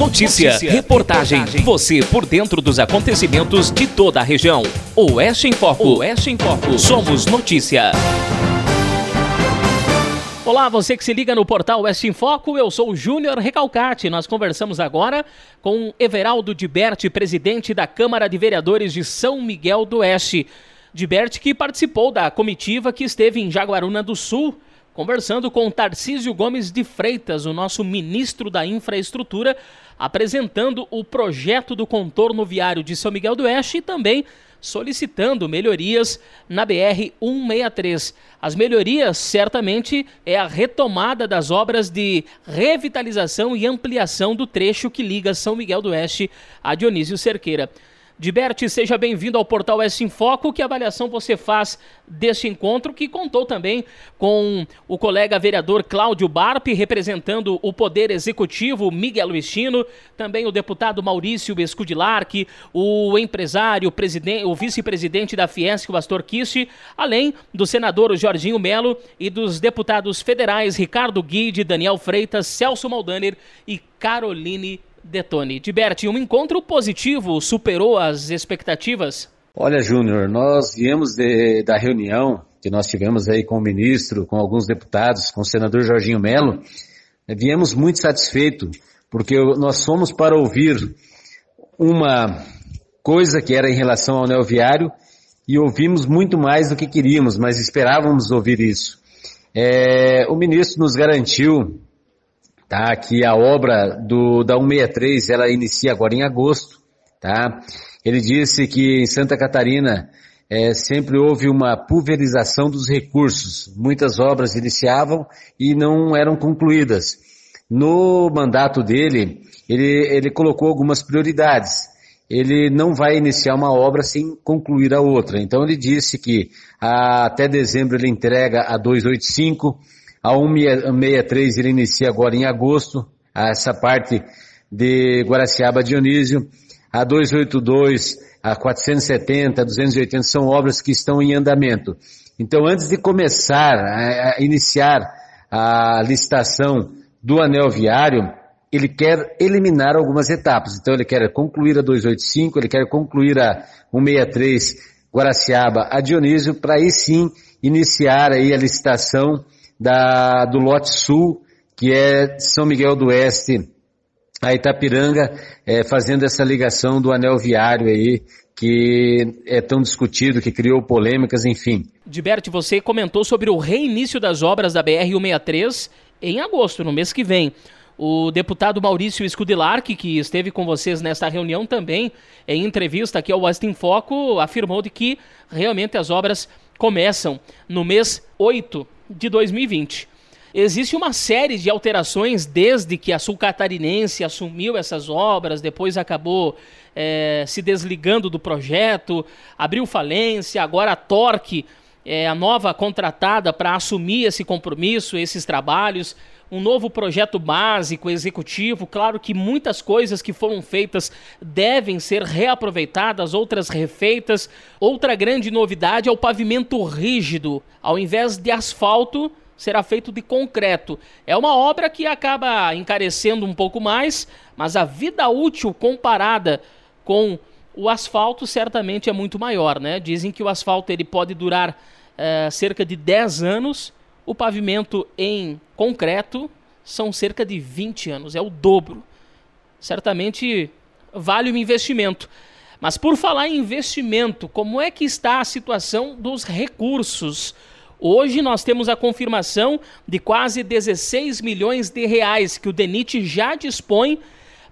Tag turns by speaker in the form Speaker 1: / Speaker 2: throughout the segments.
Speaker 1: Notícia, Notícia reportagem, reportagem, você por dentro dos acontecimentos de toda a região. Oeste em Foco. Oeste em Foco. Somos notícia.
Speaker 2: Olá, você que se liga no portal Oeste em Foco, eu sou o Júnior Recalcati. Nós conversamos agora com Everaldo Diberti, presidente da Câmara de Vereadores de São Miguel do Oeste. Diberti que participou da comitiva que esteve em Jaguaruna do Sul conversando com Tarcísio Gomes de Freitas, o nosso ministro da Infraestrutura, apresentando o projeto do contorno viário de São Miguel do Oeste e também solicitando melhorias na BR 163. As melhorias certamente é a retomada das obras de revitalização e ampliação do trecho que liga São Miguel do Oeste a Dionísio Cerqueira. Diberti, seja bem-vindo ao Portal S em Foco. Que avaliação você faz deste encontro, que contou também com o colega vereador Cláudio Barpe, representando o Poder Executivo Miguel Luistino, também o deputado Maurício Escudilarque, o empresário, o vice-presidente da Fiesc, o Astor Kist, além do senador Jorginho Melo e dos deputados federais Ricardo Guide, Daniel Freitas, Celso Maldaner e Caroline Detone. Diberti, um encontro positivo superou as expectativas?
Speaker 3: Olha, Júnior, nós viemos de, da reunião que nós tivemos aí com o ministro, com alguns deputados, com o senador Jorginho Melo, eh, viemos muito satisfeitos, porque nós fomos para ouvir uma coisa que era em relação ao neoviário e ouvimos muito mais do que queríamos, mas esperávamos ouvir isso. É, o ministro nos garantiu tá? Que a obra do, da 163, ela inicia agora em agosto, tá? Ele disse que em Santa Catarina é, sempre houve uma pulverização dos recursos. Muitas obras iniciavam e não eram concluídas. No mandato dele, ele, ele colocou algumas prioridades. Ele não vai iniciar uma obra sem concluir a outra. Então ele disse que a, até dezembro ele entrega a 285, a 163 ele inicia agora em agosto, essa parte de Guaraciaba Dionísio. A 282, a 470, a 280 são obras que estão em andamento. Então, antes de começar a, iniciar a licitação do anel viário, ele quer eliminar algumas etapas. Então, ele quer concluir a 285, ele quer concluir a 163 Guaraciaba a Dionísio, para aí sim iniciar aí a licitação da, do lote sul, que é São Miguel do Oeste, a Itapiranga, é, fazendo essa ligação do anel viário aí, que é tão discutido, que criou polêmicas, enfim.
Speaker 2: Diberti, você comentou sobre o reinício das obras da BR-163 em agosto, no mês que vem. O deputado Maurício Scudilarque, que esteve com vocês nesta reunião também, em entrevista aqui ao West em Foco, afirmou de que realmente as obras começam no mês 8 de 2020. Existe uma série de alterações desde que a Sul Catarinense assumiu essas obras, depois acabou é, se desligando do projeto, abriu falência, agora a Torque é a nova contratada para assumir esse compromisso, esses trabalhos um novo projeto básico, executivo. Claro que muitas coisas que foram feitas devem ser reaproveitadas, outras refeitas. Outra grande novidade é o pavimento rígido. Ao invés de asfalto, será feito de concreto. É uma obra que acaba encarecendo um pouco mais, mas a vida útil comparada com o asfalto certamente é muito maior, né? Dizem que o asfalto ele pode durar é, cerca de 10 anos o pavimento em concreto são cerca de 20 anos, é o dobro. Certamente vale o investimento. Mas por falar em investimento, como é que está a situação dos recursos? Hoje nós temos a confirmação de quase 16 milhões de reais que o DENIT já dispõe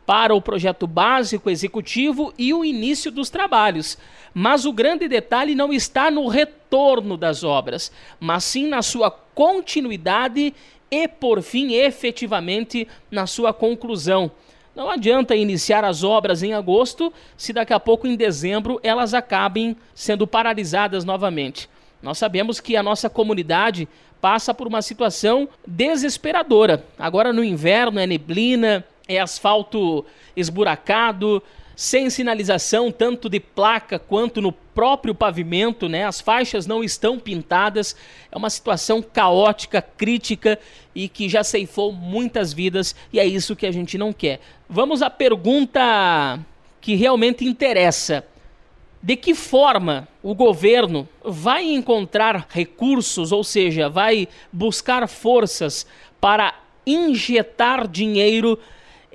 Speaker 2: para o projeto básico executivo e o início dos trabalhos. Mas o grande detalhe não está no retorno das obras, mas sim na sua continuidade e, por fim, efetivamente na sua conclusão. Não adianta iniciar as obras em agosto se daqui a pouco, em dezembro, elas acabem sendo paralisadas novamente. Nós sabemos que a nossa comunidade passa por uma situação desesperadora. Agora no inverno é neblina, é asfalto esburacado, sem sinalização, tanto de placa quanto no próprio pavimento, né? As faixas não estão pintadas. É uma situação caótica, crítica e que já ceifou muitas vidas e é isso que a gente não quer. Vamos à pergunta que realmente interessa. De que forma o governo vai encontrar recursos, ou seja, vai buscar forças para injetar dinheiro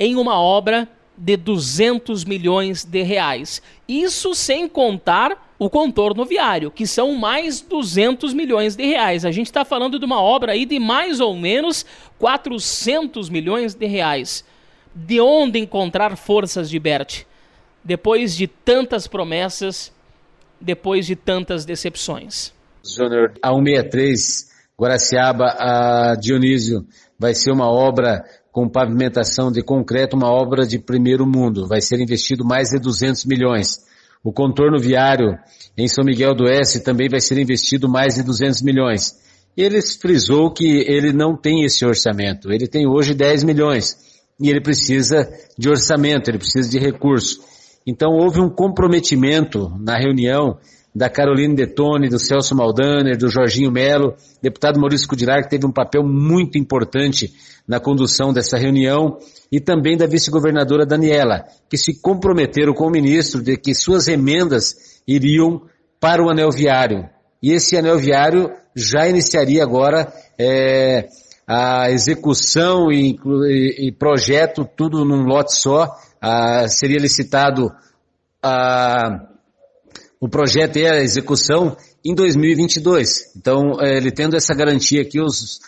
Speaker 2: em uma obra de 200 milhões de reais. Isso sem contar o contorno viário, que são mais 200 milhões de reais. A gente está falando de uma obra aí de mais ou menos 400 milhões de reais. De onde encontrar forças de Bert? Depois de tantas promessas, depois de tantas decepções.
Speaker 3: Júnior, a 163, Guaraciaba, a Dionísio, vai ser uma obra com pavimentação de concreto, uma obra de primeiro mundo. Vai ser investido mais de 200 milhões. O contorno viário em São Miguel do Oeste também vai ser investido mais de 200 milhões. Ele frisou que ele não tem esse orçamento. Ele tem hoje 10 milhões. E ele precisa de orçamento, ele precisa de recurso. Então houve um comprometimento na reunião da Carolina Detone, do Celso Maldaner, do Jorginho Melo, deputado Maurício Cudilar, que teve um papel muito importante na condução dessa reunião, e também da vice-governadora Daniela, que se comprometeram com o ministro de que suas emendas iriam para o anel viário. E esse anel viário já iniciaria agora é, a execução e, e, e, projeto, tudo num lote só, ah, seria licitado a o projeto e a execução em 2022. Então, é, ele tendo essa garantia que os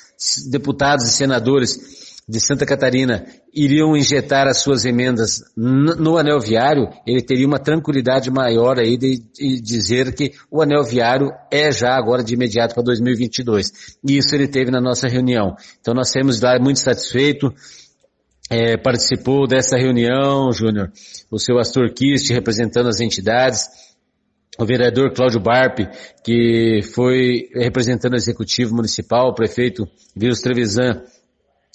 Speaker 3: deputados e senadores de Santa Catarina iriam injetar as suas emendas no anel viário, ele teria uma tranquilidade maior aí de, de dizer que o anel viário é já agora de imediato para 2022. E isso ele teve na nossa reunião. Então nós saímos lá muito satisfeitos. É, participou dessa reunião, Júnior, o seu Astor Kist representando as entidades, o vereador Cláudio Barpe, que foi representando o executivo municipal, o prefeito Vírus Trevisan,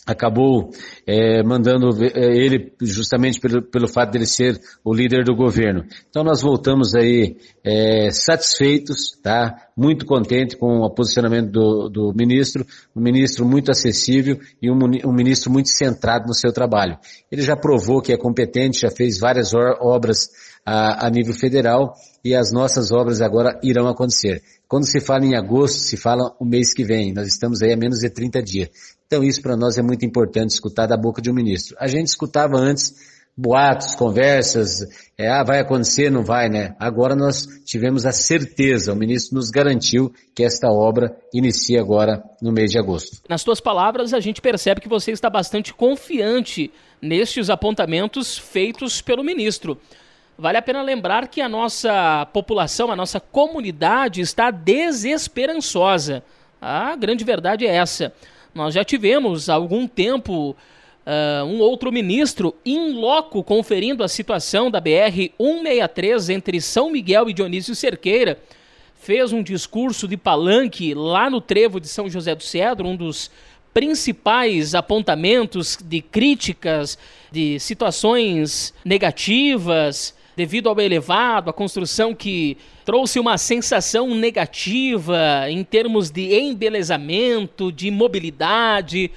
Speaker 3: acabou é, mandando é, ele justamente pelo, pelo fato dele ser o líder do governo. Então nós voltamos aí é, satisfeitos, tá? Muito contente com o posicionamento do, do ministro, um ministro muito acessível e um, um, ministro muito centrado no seu trabalho. Ele já provou que é competente, já fez várias obras a, a nível federal e as nossas obras agora irão acontecer. Quando se fala em agosto, se fala o mês que vem. Nós estamos aí a menos de 30 dias. Então isso para nós é muito importante escutar da boca de um ministro. A gente escutava antes boatos, conversas, é, ah, vai acontecer, não vai, né? Agora nós tivemos a certeza, o ministro nos garantiu que esta obra inicia agora no mês de agosto.
Speaker 2: Nas suas palavras, a gente percebe que você está bastante confiante nestes apontamentos feitos pelo ministro. Vale a pena lembrar que a nossa população, a nossa comunidade está desesperançosa. A grande verdade é essa. Nós já tivemos há algum tempo uh, um outro ministro in loco conferindo a situação da BR 163 entre São Miguel e Dionísio Cerqueira. Fez um discurso de palanque lá no trevo de São José do Cedro, um dos principais apontamentos de críticas, de situações negativas devido ao elevado, a construção que trouxe uma sensação negativa em termos de embelezamento, de mobilidade.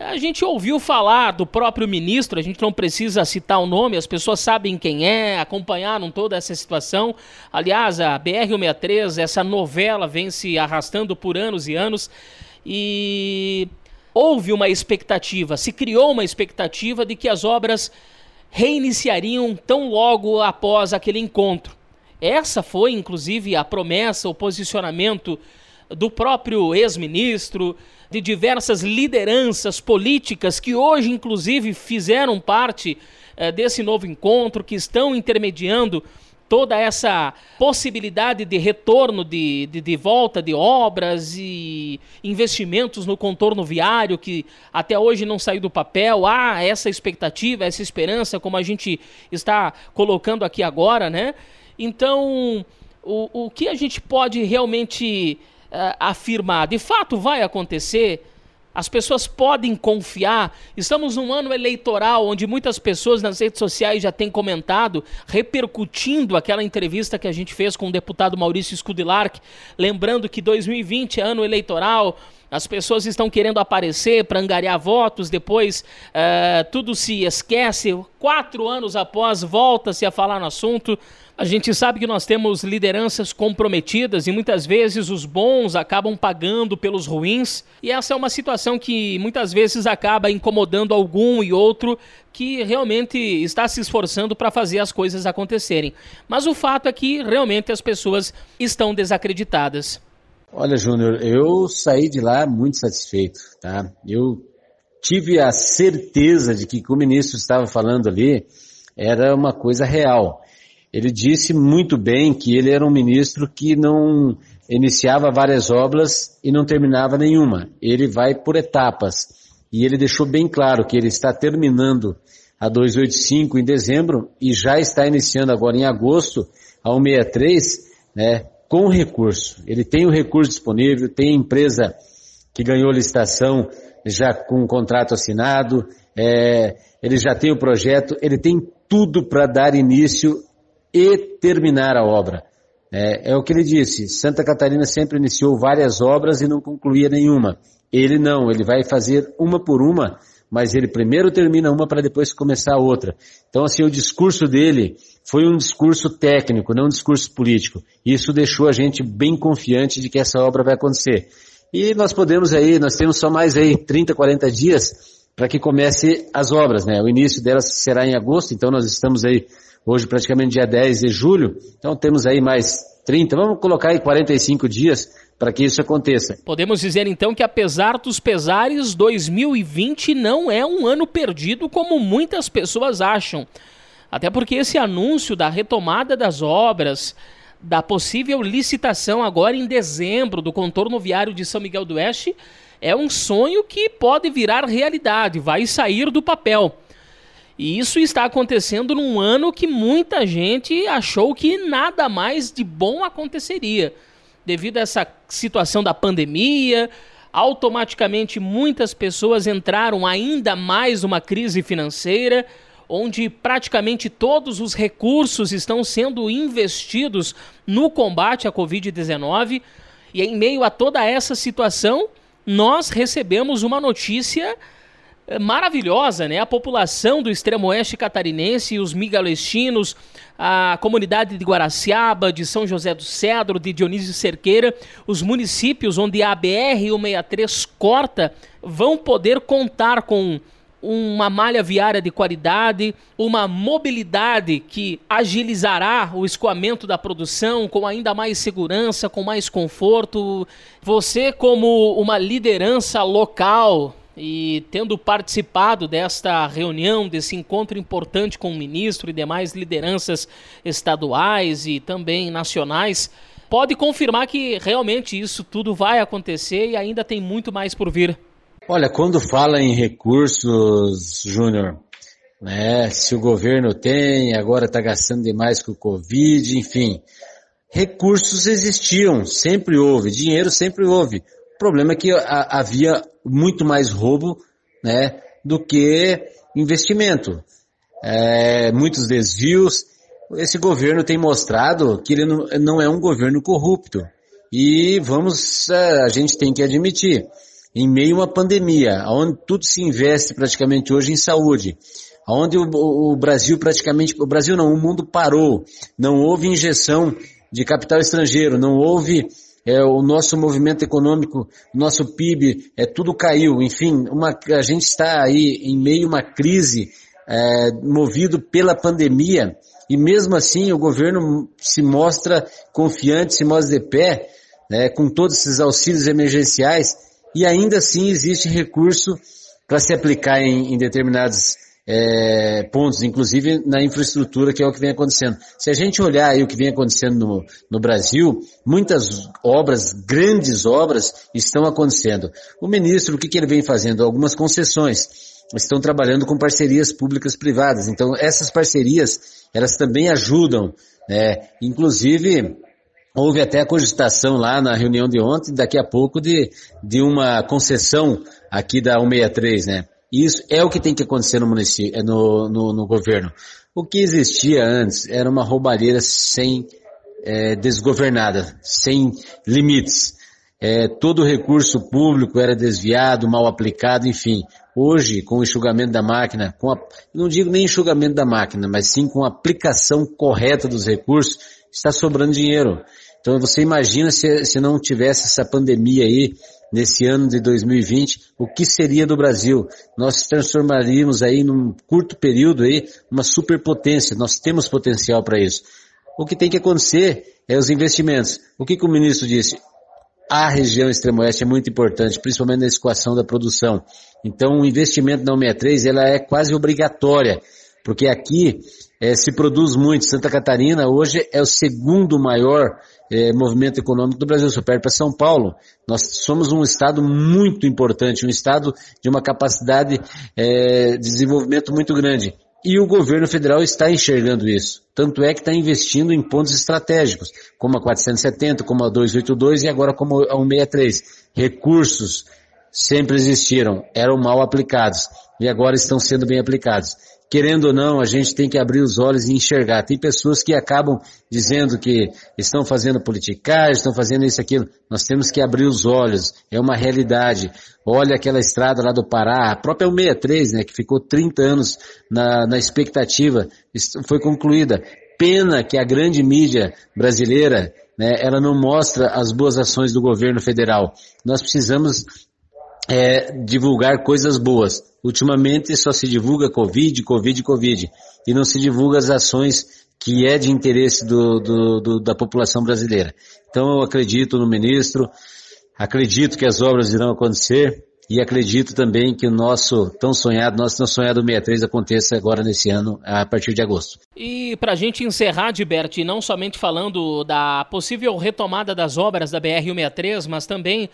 Speaker 2: A gente ouviu falar do próprio ministro, a gente não precisa citar o nome, as pessoas sabem quem é, acompanharam toda essa situação. Aliás, a BR-163, essa novela vem se arrastando por anos e anos e houve uma expectativa, se criou uma expectativa de que as obras reiniciariam tão logo após aquele encontro. Essa foi, inclusive, a promessa, o posicionamento do próprio ex-ministro, de diversas lideranças políticas que hoje, inclusive, fizeram parte eh, desse novo encontro, que estão intermediando toda essa possibilidade de retorno de, de, de, volta de obras e investimentos no contorno viário que até hoje não saiu do papel. Há essa expectativa, essa esperança, como a gente está colocando aqui agora, né? Então, o, o que a gente pode realmente uh, afirmar? De fato vai acontecer? As pessoas podem confiar. Estamos num ano eleitoral onde muitas pessoas nas redes sociais já têm comentado, repercutindo aquela entrevista que a gente fez com o deputado Maurício Scudilarc, lembrando que 2020 é ano eleitoral, as pessoas estão querendo aparecer para angariar votos, depois uh, tudo se esquece. Quatro anos após, volta-se a falar no assunto. A gente sabe que nós temos lideranças comprometidas e muitas vezes os bons acabam pagando pelos ruins, e essa é uma situação que muitas vezes acaba incomodando algum e outro que realmente está se esforçando para fazer as coisas acontecerem. Mas o fato é que realmente as pessoas estão desacreditadas.
Speaker 3: Olha, Júnior, eu saí de lá muito satisfeito, tá? Eu tive a certeza de que o que o ministro estava falando ali era uma coisa real. Ele disse muito bem que ele era um ministro que não iniciava várias obras e não terminava nenhuma. Ele vai por etapas. E ele deixou bem claro que ele está terminando a 285 em dezembro e já está iniciando agora em agosto a 163, né, com recurso. Ele tem o recurso disponível, tem empresa que ganhou licitação já com o contrato assinado, é, ele já tem o projeto, ele tem tudo para dar início e terminar a obra. É, é, o que ele disse, Santa Catarina sempre iniciou várias obras e não concluía nenhuma. Ele não, ele vai fazer uma por uma, mas ele primeiro termina uma para depois começar outra. Então assim, o discurso dele foi um discurso técnico, não um discurso político. Isso deixou a gente bem confiante de que essa obra vai acontecer. E nós podemos aí, nós temos só mais aí 30, 40 dias para que comece as obras, né? O início delas será em agosto, então nós estamos aí hoje praticamente dia 10 de julho, então temos aí mais 30, vamos colocar aí 45 dias para que isso aconteça.
Speaker 2: Podemos dizer então que apesar dos pesares, 2020 não é um ano perdido como muitas pessoas acham. Até porque esse anúncio da retomada das obras, da possível licitação agora em dezembro do contorno viário de São Miguel do Oeste, é um sonho que pode virar realidade, vai sair do papel. E isso está acontecendo num ano que muita gente achou que nada mais de bom aconteceria. Devido a essa situação da pandemia, automaticamente muitas pessoas entraram ainda mais numa crise financeira onde praticamente todos os recursos estão sendo investidos no combate à Covid-19. E em meio a toda essa situação, nós recebemos uma notícia maravilhosa, né? A população do extremo oeste catarinense, os migalestinos, a comunidade de Guaraciaba, de São José do Cedro, de Dionísio Cerqueira, os municípios onde a BR-163 corta, vão poder contar com uma malha viária de qualidade, uma mobilidade que agilizará o escoamento da produção com ainda mais segurança, com mais conforto. Você, como uma liderança local e tendo participado desta reunião, desse encontro importante com o ministro e demais lideranças estaduais e também nacionais, pode confirmar que realmente isso tudo vai acontecer e ainda tem muito mais por vir.
Speaker 3: Olha, quando fala em recursos, Júnior, né, se o governo tem, agora está gastando demais com o Covid, enfim, recursos existiam, sempre houve, dinheiro sempre houve. O problema é que a, havia muito mais roubo, né, do que investimento. É, muitos desvios. Esse governo tem mostrado que ele não, não é um governo corrupto. E vamos, é, a gente tem que admitir, em meio a uma pandemia, onde tudo se investe praticamente hoje em saúde, onde o, o, Brasil praticamente, o Brasil não, o mundo parou, não houve injeção de capital estrangeiro, não houve é, o nosso movimento econômico, nosso PIB, é, tudo caiu, enfim, uma, a gente está aí em meio a uma crise é, movido pela pandemia. E mesmo assim o governo se mostra confiante, se mostra de pé, né, com todos esses auxílios emergenciais, e ainda assim existe recurso para se aplicar em, em determinados é, pontos, inclusive na infraestrutura, que é o que vem acontecendo. Se a gente olhar aí o que vem acontecendo no, no Brasil, muitas obras, grandes obras, estão acontecendo. O ministro, o que, que ele vem fazendo? Algumas concessões. Estão trabalhando com parcerias públicas privadas. Então, essas parcerias, elas também ajudam, né? Inclusive, Houve até a cogitação lá na reunião de ontem, daqui a pouco, de, de uma concessão aqui da 163, né? Isso é o que tem que acontecer no município, no, no, no governo. O que existia antes era uma roubalheira sem é, desgovernada, sem limites. É, todo recurso público era desviado, mal aplicado, enfim. Hoje, com o enxugamento da máquina, com a, não digo nem enxugamento da máquina, mas sim com a aplicação correta dos recursos, está sobrando dinheiro. Então você imagina se, se não tivesse essa pandemia aí, nesse ano de 2020, o que seria do Brasil? Nós transformaríamos aí num curto período aí uma superpotência. Nós temos potencial para isso. O que tem que acontecer é os investimentos. O que, que o ministro disse? A região extremo-oeste é muito importante, principalmente na equação da produção. Então o investimento na 163 ela é quase obrigatória, porque aqui é, se produz muito. Santa Catarina hoje é o segundo maior é, movimento econômico do Brasil, só perde para São Paulo. Nós somos um estado muito importante, um estado de uma capacidade é, de desenvolvimento muito grande. E o governo federal está enxergando isso. Tanto é que está investindo em pontos estratégicos, como a 470, como a 282 e agora como a 163. Recursos sempre existiram, eram mal aplicados e agora estão sendo bem aplicados querendo ou não, a gente tem que abrir os olhos e enxergar. Tem pessoas que acabam dizendo que estão fazendo politicagem, estão fazendo isso, aquilo. Nós temos que abrir os olhos. É uma realidade. Olha aquela estrada lá do Pará, a própria 163, né, que ficou 30 anos na, na expectativa, foi concluída. Pena que a grande mídia brasileira, né, ela não mostra as boas ações do governo federal. Nós precisamos é, divulgar coisas boas. Ultimamente só se divulga Covid, Covid, Covid. E não se divulga as ações que é de interesse do, do, do, da população brasileira. Então eu acredito no ministro, acredito que as obras irão acontecer e acredito também que o nosso tão sonhado, nosso tão sonhado 63 aconteça agora nesse ano, a partir de agosto.
Speaker 2: E para a gente encerrar, Gilberto, não somente falando da possível retomada das obras da BR-163, mas também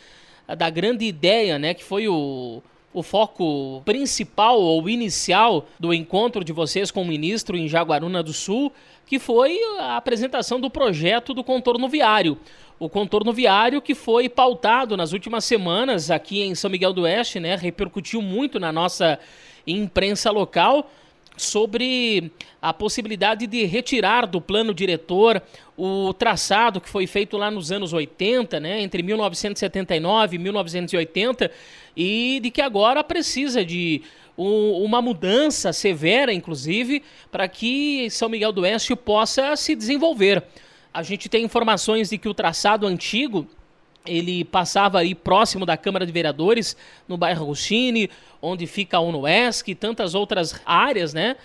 Speaker 2: da grande ideia, né, que foi o, o foco principal ou inicial do encontro de vocês com o ministro em Jaguaruna do Sul, que foi a apresentação do projeto do contorno viário. O contorno viário que foi pautado nas últimas semanas aqui em São Miguel do Oeste, né, repercutiu muito na nossa imprensa local sobre a possibilidade de retirar do plano diretor o traçado que foi feito lá nos anos 80, né, entre 1979 e 1980, e de que agora precisa de um, uma mudança severa, inclusive, para que São Miguel do Oeste possa se desenvolver. A gente tem informações de que o traçado antigo ele passava aí próximo da Câmara de Vereadores, no bairro Agostini, onde fica a UNOESC e tantas outras áreas, né?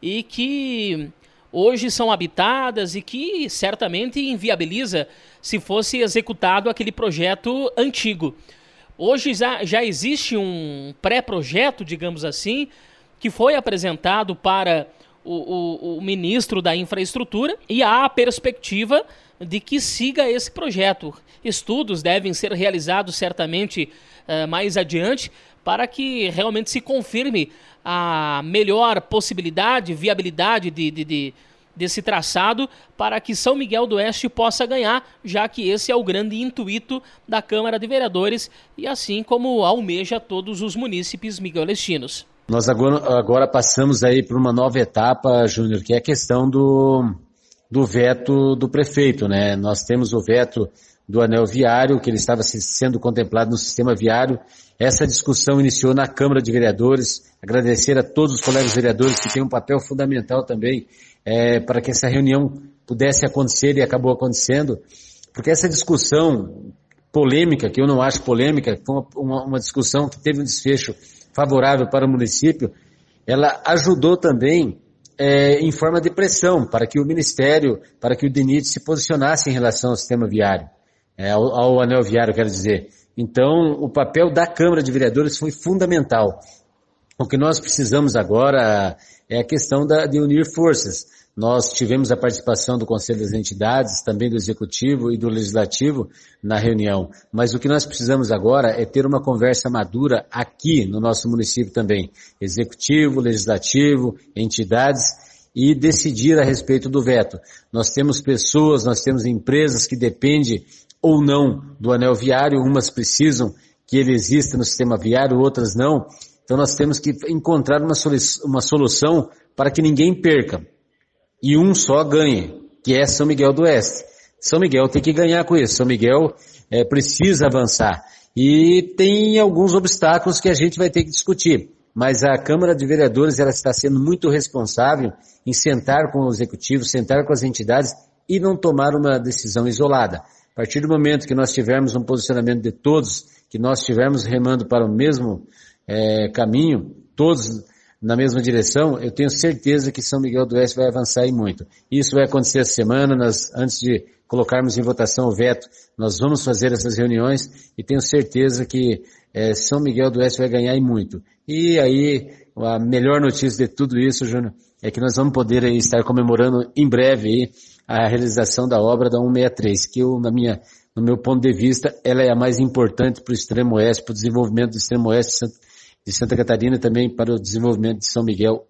Speaker 2: E que hoje são habitadas e que certamente inviabiliza se fosse executado aquele projeto antigo. Hoje já, já existe um pré-projeto, digamos assim, que foi apresentado para o, o, o ministro da Infraestrutura e há a perspectiva de que siga esse projeto. Estudos devem ser realizados certamente uh, mais adiante para que realmente se confirme a melhor possibilidade, viabilidade de, de, de, desse traçado para que São Miguel do Oeste possa ganhar, já que esse é o grande intuito da Câmara de Vereadores e assim como almeja todos os munícipes miguelestinos.
Speaker 3: Nós agora, agora passamos aí para uma nova etapa, Júnior, que é a questão do, do veto do prefeito, né? Nós temos o veto do anel viário, que ele estava sendo contemplado no sistema viário. Essa discussão iniciou na Câmara de Vereadores. Agradecer a todos os colegas vereadores que têm um papel fundamental também é, para que essa reunião pudesse acontecer e acabou acontecendo, porque essa discussão polêmica, que eu não acho polêmica, foi uma, uma, uma discussão que teve um desfecho favorável para o município, ela ajudou também é, em forma de pressão para que o Ministério, para que o DENIT se posicionasse em relação ao sistema viário, é, ao, ao anel viário, quero dizer. Então, o papel da Câmara de Vereadores foi fundamental. O que nós precisamos agora é a questão da, de unir forças. Nós tivemos a participação do Conselho das Entidades, também do Executivo e do Legislativo na reunião. Mas o que nós precisamos agora é ter uma conversa madura aqui no nosso município também. Executivo, Legislativo, entidades e decidir a respeito do veto. Nós temos pessoas, nós temos empresas que dependem ou não do anel viário, umas precisam que ele exista no sistema viário, outras não. Então nós temos que encontrar uma, solução para que ninguém perca e um só ganhe, que é São Miguel do Oeste. São Miguel tem que ganhar com isso. São Miguel é, precisa avançar. E tem alguns obstáculos que a gente vai ter que discutir. Mas a Câmara de Vereadores ela está sendo muito responsável em sentar com o Executivo, sentar com as entidades e não tomar uma decisão isolada. A partir do momento que nós tivermos um posicionamento de todos, que nós estivermos remando para o mesmo é, caminho, todos na mesma direção, eu tenho certeza que São Miguel do Oeste vai avançar e muito. Isso vai acontecer essa semana, nós, antes de colocarmos em votação o veto, nós vamos fazer essas reuniões e tenho certeza que é, São Miguel do Oeste vai ganhar e muito. E aí, a melhor notícia de tudo isso, Júnior, é que nós vamos poder aí, estar comemorando em breve aí, a realização da obra da 163, que eu, na minha, no meu ponto de vista, ela é a mais importante para o extremo oeste, para o desenvolvimento do extremo oeste de Santa Catarina também para o desenvolvimento de São Miguel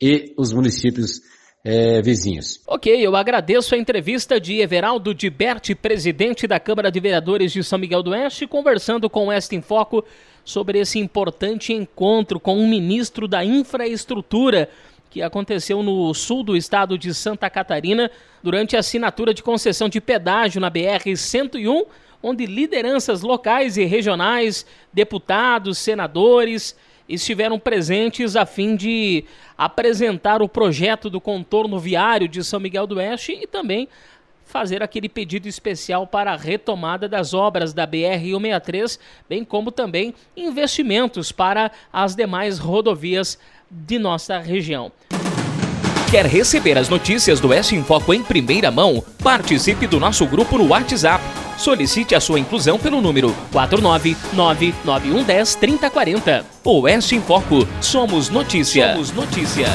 Speaker 3: e os municípios é, vizinhos.
Speaker 2: Ok, eu agradeço a entrevista de Everaldo Diberti, presidente da Câmara de Vereadores de São Miguel do Oeste, conversando com o Oeste em Foco sobre esse importante encontro com o ministro da Infraestrutura que aconteceu no sul do estado de Santa Catarina durante a assinatura de concessão de pedágio na BR-101 onde lideranças locais e regionais, deputados, senadores estiveram presentes a fim de apresentar o projeto do contorno viário de São Miguel do Oeste e também fazer aquele pedido especial para a retomada das obras da BR-163, bem como também investimentos para as demais rodovias de nossa região.
Speaker 1: Quer receber as notícias do Oeste em Foco em primeira mão? Participe do nosso grupo no WhatsApp. Solicite a sua inclusão pelo número 49991103040. Oeste em Foco. Somos notícia. Somos notícia.